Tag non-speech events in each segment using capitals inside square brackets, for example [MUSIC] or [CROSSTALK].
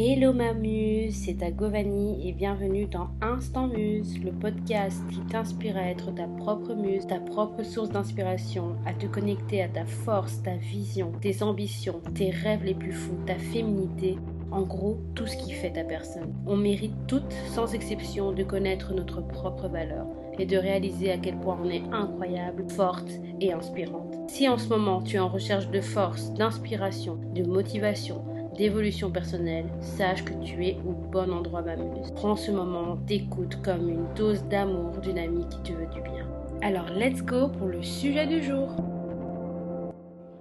Hello ma muse, c'est ta Govani et bienvenue dans Instant Muse, le podcast qui t'inspire à être ta propre muse, ta propre source d'inspiration, à te connecter à ta force, ta vision, tes ambitions, tes rêves les plus fous, ta féminité, en gros tout ce qui fait ta personne. On mérite toutes, sans exception, de connaître notre propre valeur et de réaliser à quel point on est incroyable, forte et inspirante. Si en ce moment tu es en recherche de force, d'inspiration, de motivation, d'évolution personnelle, sache que tu es au bon endroit, ma muse. Prends ce moment d'écoute comme une dose d'amour d'une amie qui te veut du bien. Alors, let's go pour le sujet du jour.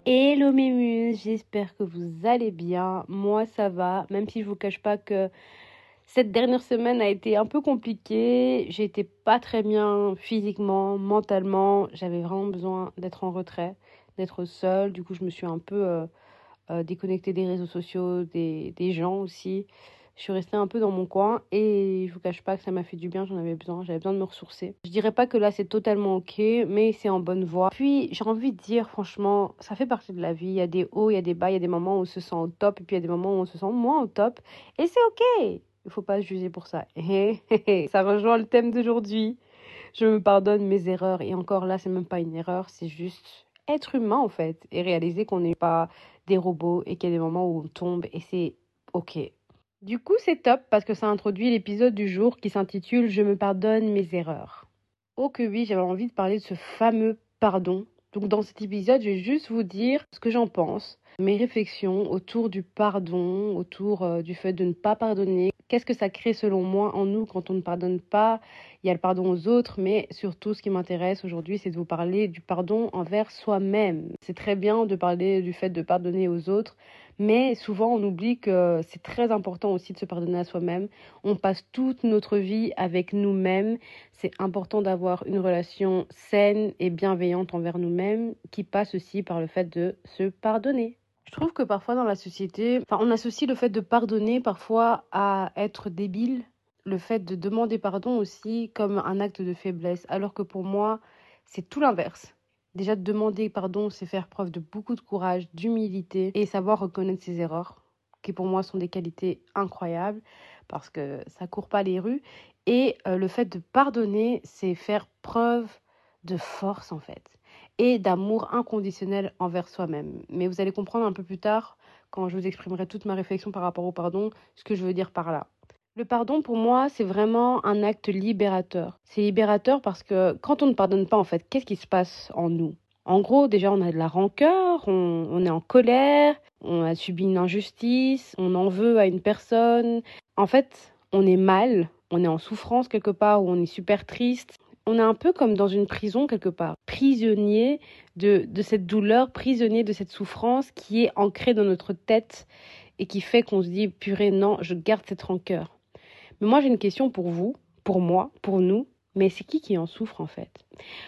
Hello mes muses, j'espère que vous allez bien. Moi, ça va, même si je vous cache pas que cette dernière semaine a été un peu compliquée. J'étais pas très bien physiquement, mentalement. J'avais vraiment besoin d'être en retrait, d'être seule. Du coup, je me suis un peu euh, euh, déconnecter des réseaux sociaux, des, des, gens aussi. Je suis restée un peu dans mon coin et je vous cache pas que ça m'a fait du bien, j'en avais besoin, j'avais besoin de me ressourcer. Je dirais pas que là c'est totalement ok, mais c'est en bonne voie. Puis j'ai envie de dire franchement, ça fait partie de la vie, il y a des hauts, il y a des bas, il y a des moments où on se sent au top et puis il y a des moments où on se sent moins au top et c'est ok. Il faut pas se juger pour ça. [LAUGHS] ça rejoint le thème d'aujourd'hui. Je me pardonne mes erreurs et encore là c'est même pas une erreur, c'est juste être humain en fait et réaliser qu'on n'est pas des robots et qu'il y a des moments où on tombe et c'est ok. Du coup, c'est top parce que ça introduit l'épisode du jour qui s'intitule Je me pardonne mes erreurs. Oh que oui, j'avais envie de parler de ce fameux pardon. Donc dans cet épisode, je vais juste vous dire ce que j'en pense, mes réflexions autour du pardon, autour euh, du fait de ne pas pardonner. Qu'est-ce que ça crée selon moi en nous quand on ne pardonne pas? Il y a le pardon aux autres, mais surtout ce qui m'intéresse aujourd'hui, c'est de vous parler du pardon envers soi-même. C'est très bien de parler du fait de pardonner aux autres, mais souvent on oublie que c'est très important aussi de se pardonner à soi-même. On passe toute notre vie avec nous-mêmes. C'est important d'avoir une relation saine et bienveillante envers nous-mêmes qui passe aussi par le fait de se pardonner. Je trouve que parfois dans la société, on associe le fait de pardonner parfois à être débile, le fait de demander pardon aussi comme un acte de faiblesse, alors que pour moi, c'est tout l'inverse. Déjà, demander pardon, c'est faire preuve de beaucoup de courage, d'humilité et savoir reconnaître ses erreurs, qui pour moi sont des qualités incroyables parce que ça court pas les rues. Et euh, le fait de pardonner, c'est faire preuve de force en fait et d'amour inconditionnel envers soi-même. Mais vous allez comprendre un peu plus tard, quand je vous exprimerai toute ma réflexion par rapport au pardon, ce que je veux dire par là. Le pardon, pour moi, c'est vraiment un acte libérateur. C'est libérateur parce que quand on ne pardonne pas, en fait, qu'est-ce qui se passe en nous? En gros, déjà, on a de la rancœur, on, est en colère, on a subi une injustice, on en veut à une personne. En fait, on est mal, on est en souffrance quelque part, ou on est super triste. On est un peu comme dans une prison quelque part, prisonnier de, cette douleur, prisonnier de cette souffrance qui est ancrée dans notre tête et qui fait qu'on se dit, purée, non, je garde cette rancœur. Mais moi, j'ai une question pour vous, pour moi, pour nous. Mais c'est qui qui en souffre en fait?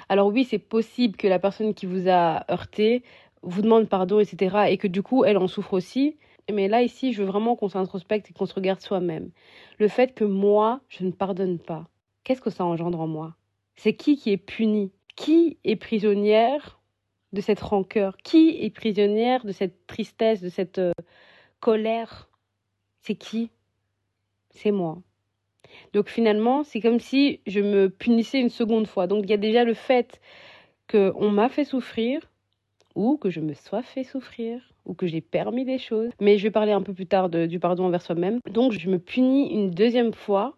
Alors oui, c'est possible que la personne qui vous a heurté vous demande pardon, etc. Et que du coup, elle en souffre aussi. Mais là, ici, je veux vraiment qu'on s'introspecte et qu'on se regarde soi-même. Le fait que moi, je ne pardonne pas, qu'est-ce que ça engendre en moi? C'est qui qui est puni? Qui est prisonnière de cette rancœur? Qui est prisonnière de cette tristesse, de cette euh, colère? C'est qui? C'est moi. Donc finalement, c'est comme si je me punissais une seconde fois. Donc il y a déjà le fait qu'on m'a fait souffrir, ou que je me sois fait souffrir, ou que j'ai permis des choses. Mais je vais parler un peu plus tard du pardon envers soi-même. Donc je me punis une deuxième fois.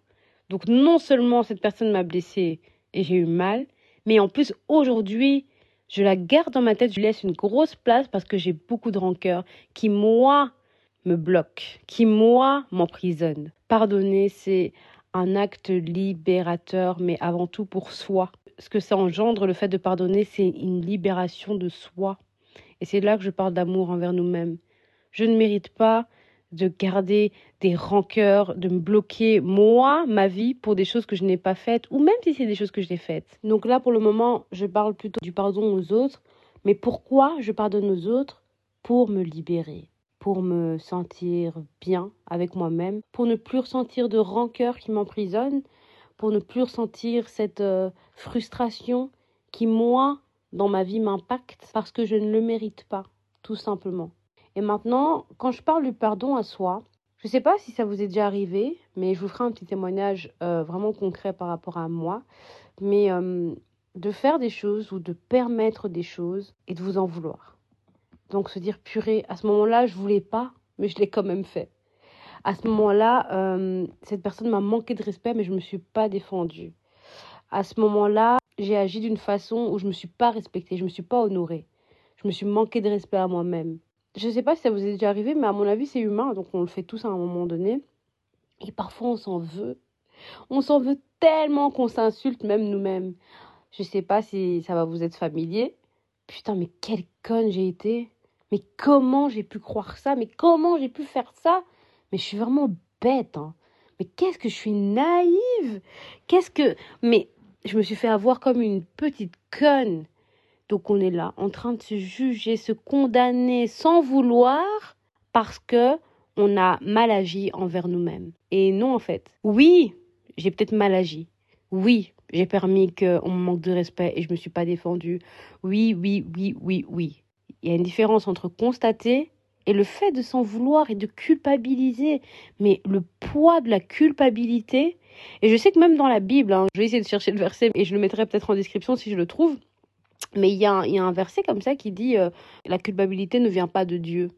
Donc non seulement cette personne m'a blessée et j'ai eu mal, mais en plus aujourd'hui, je la garde dans ma tête, je laisse une grosse place parce que j'ai beaucoup de rancœur qui, moi, me bloque, qui, moi, m'emprisonne. Pardonner, c'est un acte libérateur, mais avant tout pour soi. Ce que ça engendre, le fait de pardonner, c'est une libération de soi. Et c'est là que je parle d'amour envers nous-mêmes. Je ne mérite pas de garder des rancœurs, de me bloquer moi, ma vie, pour des choses que je n'ai pas faites, ou même si c'est des choses que j'ai faites. Donc là, pour le moment, je parle plutôt du pardon aux autres. Mais pourquoi je pardonne aux autres? Pour me libérer pour me sentir bien avec moi-même, pour ne plus ressentir de rancœur qui m'emprisonne, pour ne plus ressentir cette euh, frustration qui, moi, dans ma vie m'impacte parce que je ne le mérite pas, tout simplement. Et maintenant, quand je parle du pardon à soi, Je ne sais pas si ça vous est déjà arrivé, mais je vous ferai un petit témoignage euh, vraiment concret par rapport à moi. Mais euh, de faire des choses ou de permettre des choses et de vous en vouloir. Donc se dire purée, à ce moment-là, je voulais pas, mais je l'ai quand même fait. À ce moment-là, euh, cette personne m'a manqué de respect, mais je ne me suis pas défendue. À ce moment-là, j'ai agi d'une façon où je ne me suis pas respectée, je ne me suis pas honorée. Je me suis manqué de respect à moi-même. Je ne sais pas si ça vous est déjà arrivé, mais à mon avis, c'est humain, donc on le fait tous à un moment donné. Et parfois, on s'en veut. On s'en veut tellement qu'on s'insulte même nous-mêmes. Je ne sais pas si ça va vous être familier. Putain, mais quelle conne j'ai été. Mais comment j'ai pu croire ça? Mais comment j'ai pu faire ça? Mais je suis vraiment bête. Hein. Mais qu'est-ce que je suis naïve? Qu'est-ce que... Mais je me suis fait avoir comme une petite conne. Donc on est là, en train de se juger, se condamner sans vouloir parce que on a mal agi envers nous-mêmes. Et non, en fait. Oui, j'ai peut-être mal agi. Oui, j'ai permis qu'on me manque de respect et je ne me suis pas défendue. Oui, oui, oui, oui, oui. Il y a une différence entre constater et le fait de s'en vouloir et de culpabiliser. Mais le poids de la culpabilité, et je sais que même dans la Bible, hein, je vais essayer de chercher le verset et je le mettrai peut-être en description si je le trouve, mais il y, a un, verset comme ça qui dit euh, la culpabilité ne vient pas de Dieu.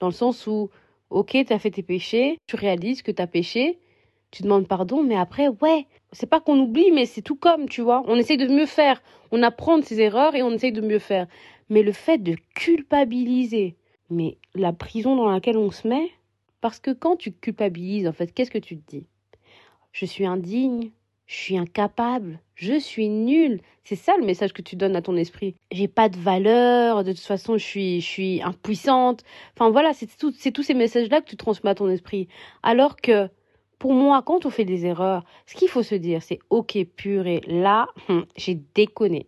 Dans le sens où, ok, tu as fait tes péchés, tu réalises que tu as péché, tu demandes pardon, mais après, ouais, c'est pas qu'on oublie, mais c'est tout comme, tu vois. On essaye de mieux faire. On apprend de ses erreurs et on essaye de mieux faire. Mais le fait de culpabiliser, mais la prison dans laquelle on se met, parce que quand tu culpabilises, en fait, qu'est-ce que tu te dis? Je suis indigne, je suis incapable, je suis nulle. C'est ça le message que tu donnes à ton esprit. J'ai pas de valeur, de toute façon, je suis, impuissante. Enfin voilà, c'est tout, tous ces messages-là que tu transmets à ton esprit. Alors que, pour moi, quand on fait des erreurs, ce qu'il faut se dire, c'est ok, purée, là, hum, j'ai déconné.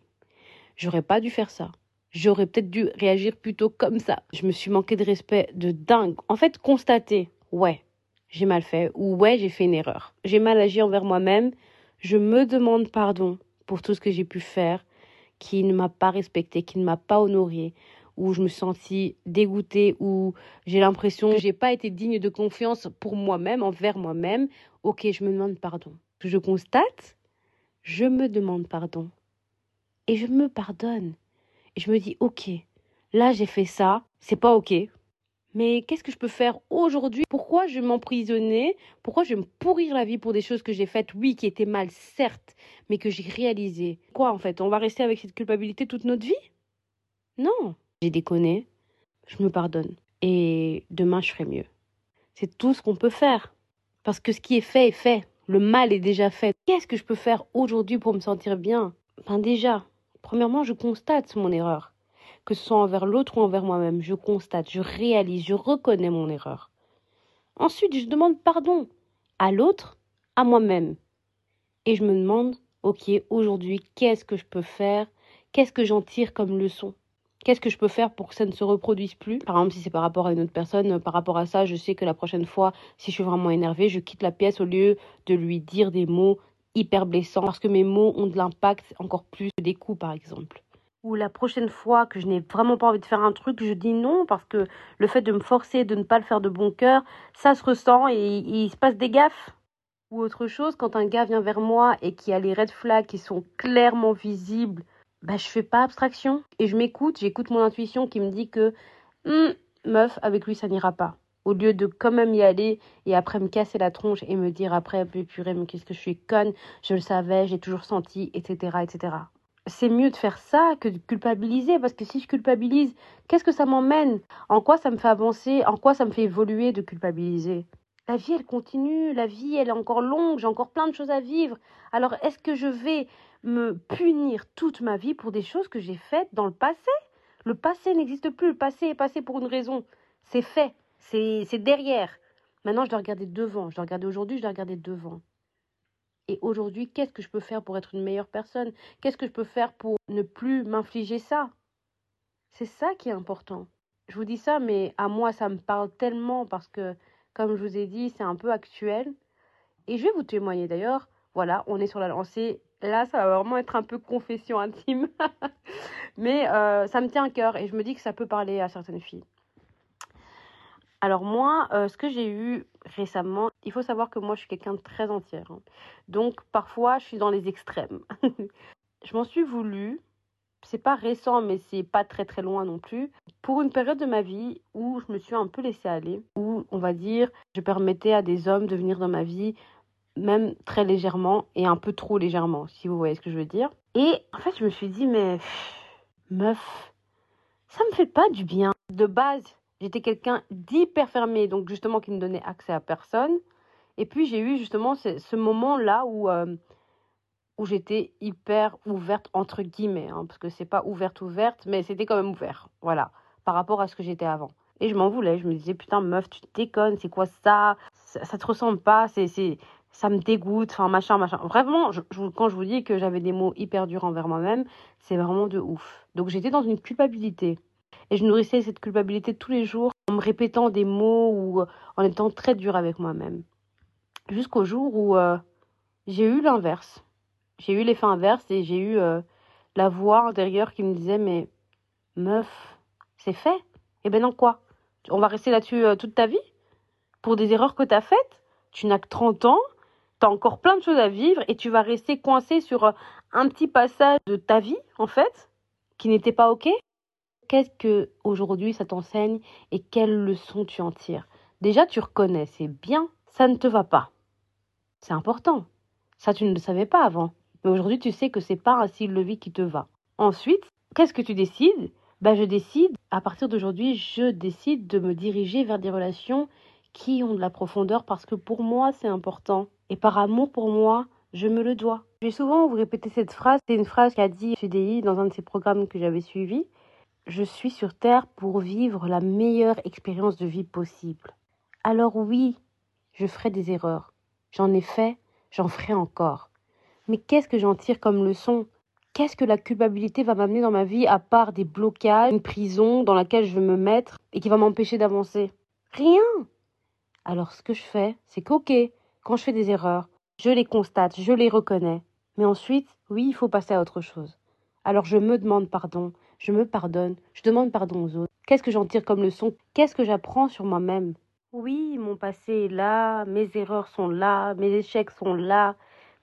J'aurais pas dû faire ça. J'aurais peut-être dû réagir plutôt comme ça. Je me suis manqué de respect de dingue. En fait, constater, ouais, j'ai mal fait ou ouais, j'ai fait une erreur. J'ai mal agi envers moi-même je me demande pardon pour tout ce que j'ai pu faire qui ne m'a pas respecté, qui ne m'a pas honoré, où je me sentis dégoûtée, où j'ai l'impression que j'ai pas été digne de confiance pour moi-même, envers moi-même. Ok, je me demande pardon. Je constate, je me demande pardon. Et je me pardonne. Et je me dis, ok, là j'ai fait ça, c'est pas ok, mais qu'est-ce que je peux faire aujourd'hui? Pourquoi je vais m'emprisonner? Pourquoi je vais me pourrir la vie pour des choses que j'ai faites, oui, qui étaient mal, certes, mais que j'ai réalisées Quoi en fait? On va rester avec cette culpabilité toute notre vie? Non. J'ai déconné, je me pardonne. Et demain, je ferai mieux. C'est tout ce qu'on peut faire. Parce que ce qui est fait est fait. Le mal est déjà fait. Qu'est-ce que je peux faire aujourd'hui pour me sentir bien? Enfin déjà, premièrement, je constate mon erreur que ce soit envers l'autre ou envers moi-même. Je constate, je réalise, je reconnais mon erreur. Ensuite, je demande pardon à l'autre, à moi-même. Et je me demande, ok, aujourd'hui, qu'est-ce que je peux faire? Qu'est-ce que j'en tire comme leçon? Qu'est-ce que je peux faire pour que ça ne se reproduise plus? Par exemple, si c'est par rapport à une autre personne, par rapport à ça, je sais que la prochaine fois, si je suis vraiment énervée, je quitte la pièce au lieu de lui dire des mots hyper blessants parce que mes mots ont de l'impact encore plus des coups, par exemple ou la prochaine fois que je n'ai vraiment pas envie de faire un truc, je dis non parce que le fait de me forcer de ne pas le faire de bon cœur, ça se ressent et, il se passe des gaffes. Ou autre chose, quand un gars vient vers moi et qui a les red flags qui sont clairement visibles, bah je fais pas abstraction et je m'écoute, j'écoute mon intuition qui me dit que hum, meuf avec lui ça n'ira pas. Au lieu de quand même y aller et après me casser la tronche et me dire après purée mais qu'est-ce que je suis conne, je le savais, j'ai toujours senti, etc. etc c'est mieux de faire ça que de culpabiliser parce que si je culpabilise, qu'est-ce que ça m'emmène? En quoi ça me fait avancer? En quoi ça me fait évoluer de culpabiliser? La vie, elle continue, la vie, elle est encore longue, j'ai encore plein de choses à vivre. Alors est-ce que je vais me punir toute ma vie pour des choses que j'ai faites dans le passé? Le passé n'existe plus, le passé est passé pour une raison. C'est fait, c'est derrière. Maintenant, je dois regarder devant, je dois regarder aujourd'hui, je dois regarder devant. Et aujourd'hui, qu'est-ce que je peux faire pour être une meilleure personne? Qu'est-ce que je peux faire pour ne plus m'infliger ça? C'est ça qui est important. Je vous dis ça, mais à moi, ça me parle tellement parce que, comme je vous ai dit, c'est un peu actuel. Et je vais vous témoigner d'ailleurs. Voilà, on est sur la lancée. Là, ça va vraiment être un peu confession intime. [LAUGHS] mais euh, ça me tient à cœur et je me dis que ça peut parler à certaines filles. Alors moi, euh, ce que j'ai eu récemment. Il faut savoir que moi, je suis quelqu'un de très entière. Hein. Donc, parfois, je suis dans les extrêmes. [LAUGHS] je m'en suis voulu. C'est pas récent, mais c'est pas très très loin non plus. Pour une période de ma vie où je me suis un peu laissée aller, où on va dire, je permettais à des hommes de venir dans ma vie, même très légèrement et un peu trop légèrement, si vous voyez ce que je veux dire. Et en fait, je me suis dit, mais meuf, ça me fait pas du bien. De base, J'étais quelqu'un d'hyper fermé, donc justement qui ne donnait accès à personne. Et puis j'ai eu justement ce, moment-là où, euh, où j'étais hyper ouverte, entre guillemets, hein, parce que c'est pas ouverte, ouverte, mais c'était quand même ouvert, voilà, par rapport à ce que j'étais avant. Et je m'en voulais, je me disais, putain, meuf, tu déconnes, c'est quoi ça, ça Ça te ressemble pas, c'est, c'est, ça me dégoûte, enfin, machin, machin. Vraiment, quand je vous dis que j'avais des mots hyper durs envers moi-même, c'est vraiment de ouf. Donc j'étais dans une culpabilité. Et je nourrissais cette culpabilité tous les jours en me répétant des mots ou euh, en étant très dure avec moi-même. Jusqu'au jour où euh, j'ai eu l'inverse. J'ai eu l'effet inverse et j'ai eu euh, la voix intérieure qui me disait Mais meuf, c'est fait? Et eh ben non, quoi? On va rester là-dessus toute ta vie? Pour des erreurs que tu as faites? Tu n'as que 30 ans tu as encore plein de choses à vivre et tu vas rester coincé sur un petit passage de ta vie, en fait, qui n'était pas OK? Qu'est-ce que aujourd'hui ça t'enseigne et quelles leçons tu en tires? Déjà, tu reconnais, c'est bien, ça ne te va pas. C'est important. Ça, tu ne le savais pas avant. Mais aujourd'hui, tu sais que c'est pas un style de vie qui te va. Ensuite, qu'est-ce que tu décides? Ben, Je décide, à partir d'aujourd'hui, je décide de me diriger vers des relations qui ont de la profondeur parce que pour moi, c'est important. Et par amour pour moi, je me le dois. Je vais souvent vous répéter cette phrase. C'est une phrase qu'a dit CDI dans un de ses programmes que j'avais suivi je suis sur Terre pour vivre la meilleure expérience de vie possible. Alors oui, je ferai des erreurs. J'en ai fait, j'en ferai encore. Mais qu'est-ce que j'en tire comme leçon? Qu'est-ce que la culpabilité va m'amener dans ma vie à part des blocages, une prison dans laquelle je veux me mettre et qui va m'empêcher d'avancer? Rien Alors ce que je fais, c'est qu'ok, quand je fais des erreurs, je les constate, je les reconnais. Mais ensuite, oui, il faut passer à autre chose. Alors je me demande pardon, je me pardonne, je demande pardon aux autres. Qu'est-ce que j'en tire comme leçon? Qu'est-ce que j'apprends sur moi-même? Oui, mon passé est là, mes erreurs sont là, mes échecs sont là,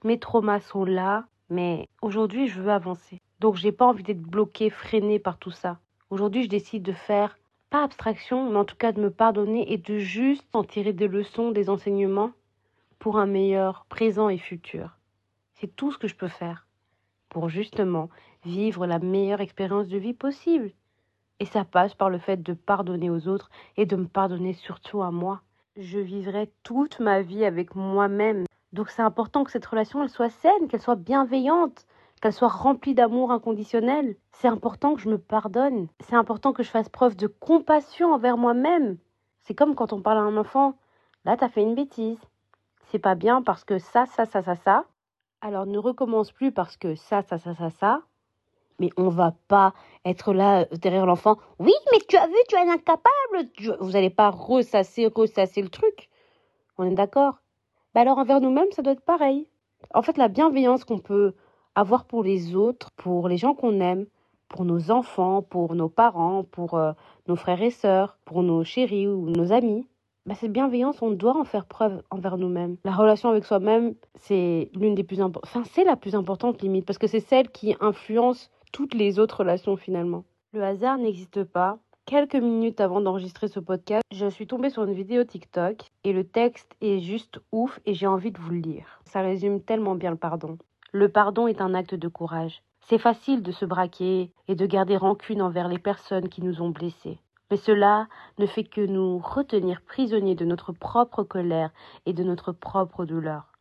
mes traumas sont là, mais aujourd'hui je veux avancer. Donc j'ai pas envie d'être bloqué, freiné par tout ça. Aujourd'hui je décide de faire pas abstraction, mais en tout cas de me pardonner et de juste en tirer des leçons, des enseignements pour un meilleur présent et futur. C'est tout ce que je peux faire pour justement vivre la meilleure expérience de vie possible. Et ça passe par le fait de pardonner aux autres et de me pardonner surtout à moi. Je vivrai toute ma vie avec moi-même. Donc c'est important que cette relation elle soit saine, qu'elle soit bienveillante, qu'elle soit remplie d'amour inconditionnel. C'est important que je me pardonne. C'est important que je fasse preuve de compassion envers moi-même. C'est comme quand on parle à un enfant. Là, t'as fait une bêtise. C'est pas bien parce que ça, ça, ça, ça, ça. Alors ne recommence plus parce que ça, ça, ça, ça, ça mais on va pas être là euh, derrière l'enfant. Oui, mais tu as vu, tu es incapable. Vous n'allez pas ressasser, ressasser le truc. On est d'accord? Bah Alors envers nous-mêmes, ça doit être pareil. En fait, la bienveillance qu'on peut avoir pour les autres, pour les gens qu'on aime, pour nos enfants, pour nos parents, pour euh, nos frères et sœurs, pour nos chéris ou nos amis, bah, cette bienveillance, on doit en faire preuve envers nous-mêmes. La relation avec soi-même, c'est l'une des plus importantes. Enfin, c'est la plus importante limite, parce que c'est celle qui influence toutes les autres relations finalement. Le hasard n'existe pas. Quelques minutes avant d'enregistrer ce podcast, je suis tombée sur une vidéo TikTok et le texte est juste ouf et j'ai envie de vous le lire. Ça résume tellement bien le pardon. Le pardon est un acte de courage. C'est facile de se braquer et de garder rancune envers les personnes qui nous ont blessés. Mais cela ne fait que nous retenir prisonniers de notre propre colère et de notre propre douleur.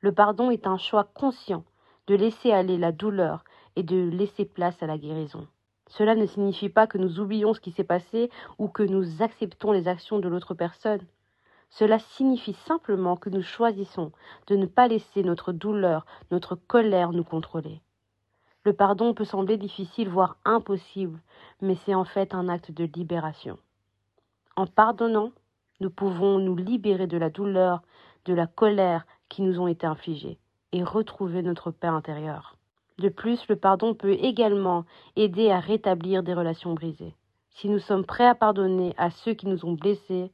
Le pardon est un choix conscient de laisser aller la douleur et de laisser place à la guérison. Cela ne signifie pas que nous oublions ce qui s'est passé ou que nous acceptons les actions de l'autre personne. Cela signifie simplement que nous choisissons de ne pas laisser notre douleur, notre colère nous contrôler. Le pardon peut sembler difficile, voire impossible, mais c'est en fait un acte de libération. En pardonnant, nous pouvons nous libérer de la douleur, de la colère qui nous ont été infligées, et retrouver notre paix intérieure. De plus, le pardon peut également aider à rétablir des relations brisées. Si nous sommes prêts à pardonner à ceux qui nous ont blessés,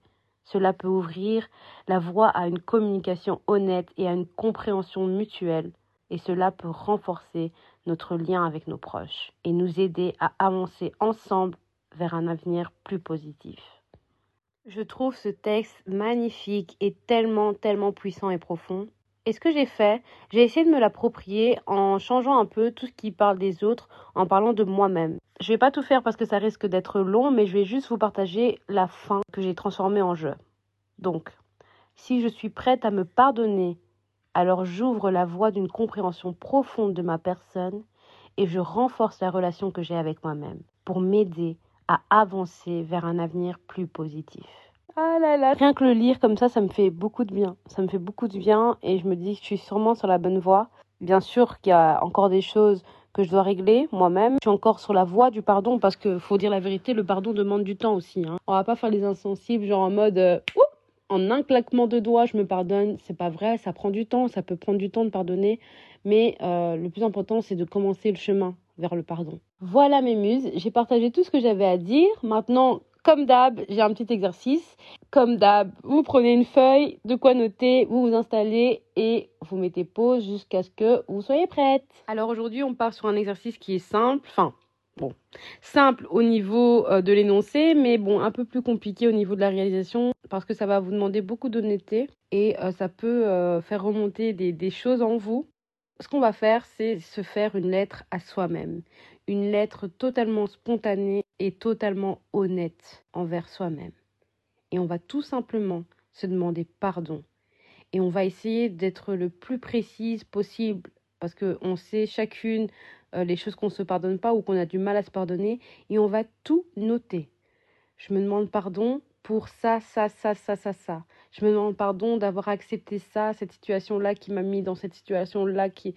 Cela peut ouvrir la voie à une communication honnête et à une compréhension mutuelle, et cela peut renforcer notre lien avec nos proches et nous aider à avancer ensemble vers un avenir plus positif. Je trouve ce texte magnifique et tellement, tellement puissant et profond. Et ce que j'ai fait, j'ai essayé de me l'approprier en changeant un peu tout ce qui parle des autres, en parlant de moi-même. Je vais pas tout faire parce que ça risque d'être long, mais je vais juste vous partager la fin que j'ai transformée en jeu. Donc, si je suis prête à me pardonner, alors j'ouvre la voie d'une compréhension profonde de ma personne et je renforce la relation que j'ai avec moi-même pour m'aider à avancer vers un avenir plus positif. Ah là là. Rien que le lire comme ça, ça me fait beaucoup de bien. Ça me fait beaucoup de bien et je me dis que je suis sûrement sur la bonne voie. Bien sûr qu'il y a encore des choses que je dois régler moi-même. Je suis encore sur la voie du pardon parce que faut dire la vérité, le pardon demande du temps aussi. Hein. On va pas faire les insensibles, genre en mode euh, en un claquement de doigts, je me pardonne. C'est pas vrai, ça prend du temps, ça peut prendre du temps de pardonner, mais euh, le plus important c'est de commencer le chemin vers le pardon. Voilà mes muses, j'ai partagé tout ce que j'avais à dire. Maintenant, comme d'hab, j'ai un petit exercice. Comme d'hab, vous prenez une feuille, de quoi noter, vous vous installez et vous mettez pause jusqu'à ce que vous soyez prête. Alors aujourd'hui, on part sur un exercice qui est simple, enfin bon, simple au niveau euh, de l'énoncé, mais bon, un peu plus compliqué au niveau de la réalisation parce que ça va vous demander beaucoup d'honnêteté et euh, ça peut euh, faire remonter des choses en vous. Ce qu'on va faire, c'est se faire une lettre à soi-même, une lettre totalement spontanée et totalement honnête envers soi-même. Et on va tout simplement se demander pardon. Et on va essayer d'être le plus précise possible parce qu'on sait chacune euh, les choses qu'on ne se pardonne pas ou qu'on a du mal à se pardonner et on va tout noter. Je me demande pardon pour ça, ça, ça, ça, ça, ça. Je me demande pardon d'avoir accepté ça, cette situation-là qui m'a mis dans cette situation-là qui,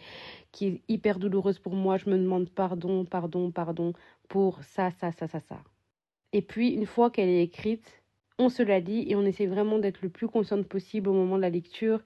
qui est hyper douloureuse pour moi. Je me demande pardon, pardon, pardon pour ça, ça, ça, ça, ça. Et puis, une fois qu'elle est écrite, on se la lit et on essaie vraiment d'être le plus consciente possible au moment de la lecture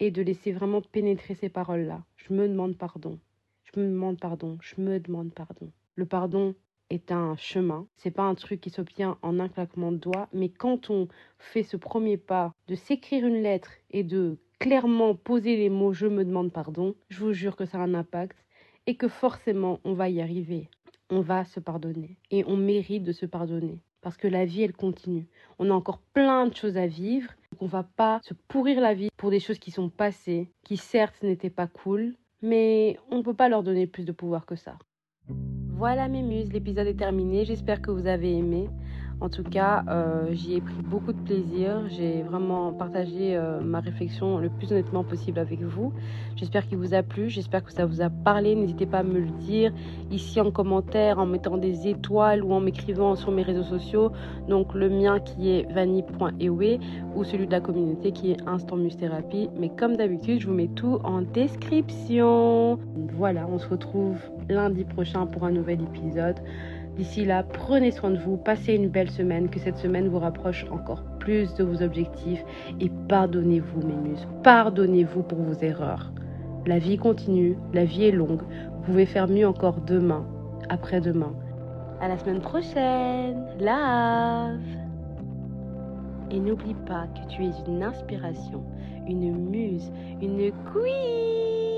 et de laisser vraiment pénétrer ces paroles-là. Je me demande pardon. Je me demande pardon. Je me demande pardon. Le pardon, est un chemin. C'est pas un truc qui s'obtient en un claquement de doigts, mais quand on fait ce premier pas de s'écrire une lettre et de clairement poser les mots je me demande pardon, je vous jure que ça a un impact et que forcément on va y arriver. On va se pardonner et on mérite de se pardonner parce que la vie elle continue. On a encore plein de choses à vivre. On va pas se pourrir la vie pour des choses qui sont passées, qui certes n'étaient pas cool, mais on ne peut pas leur donner plus de pouvoir que ça. Voilà mes muses, l'épisode est terminé. J'espère que vous avez aimé. En tout cas, euh, j'y ai pris beaucoup de plaisir. J'ai vraiment partagé euh, ma réflexion le plus honnêtement possible avec vous. J'espère qu'il vous a plu. J'espère que ça vous a parlé. N'hésitez pas à me le dire ici en commentaire, en mettant des étoiles ou en m'écrivant sur mes réseaux sociaux. Donc le mien qui est vanny.ewe ou celui de la communauté qui est Instant Muse Thérapie. Mais comme d'habitude, je vous mets tout en description. Voilà, on se retrouve lundi prochain pour un nouvel épisode. D'ici là, prenez soin de vous, passez une belle semaine, que cette semaine vous rapproche encore plus de vos objectifs et pardonnez-vous mes muses, pardonnez-vous pour vos erreurs. La vie continue, la vie est longue, vous pouvez faire mieux encore demain, après-demain. À la semaine prochaine, love. Et n'oublie pas que tu es une inspiration, une muse, une queen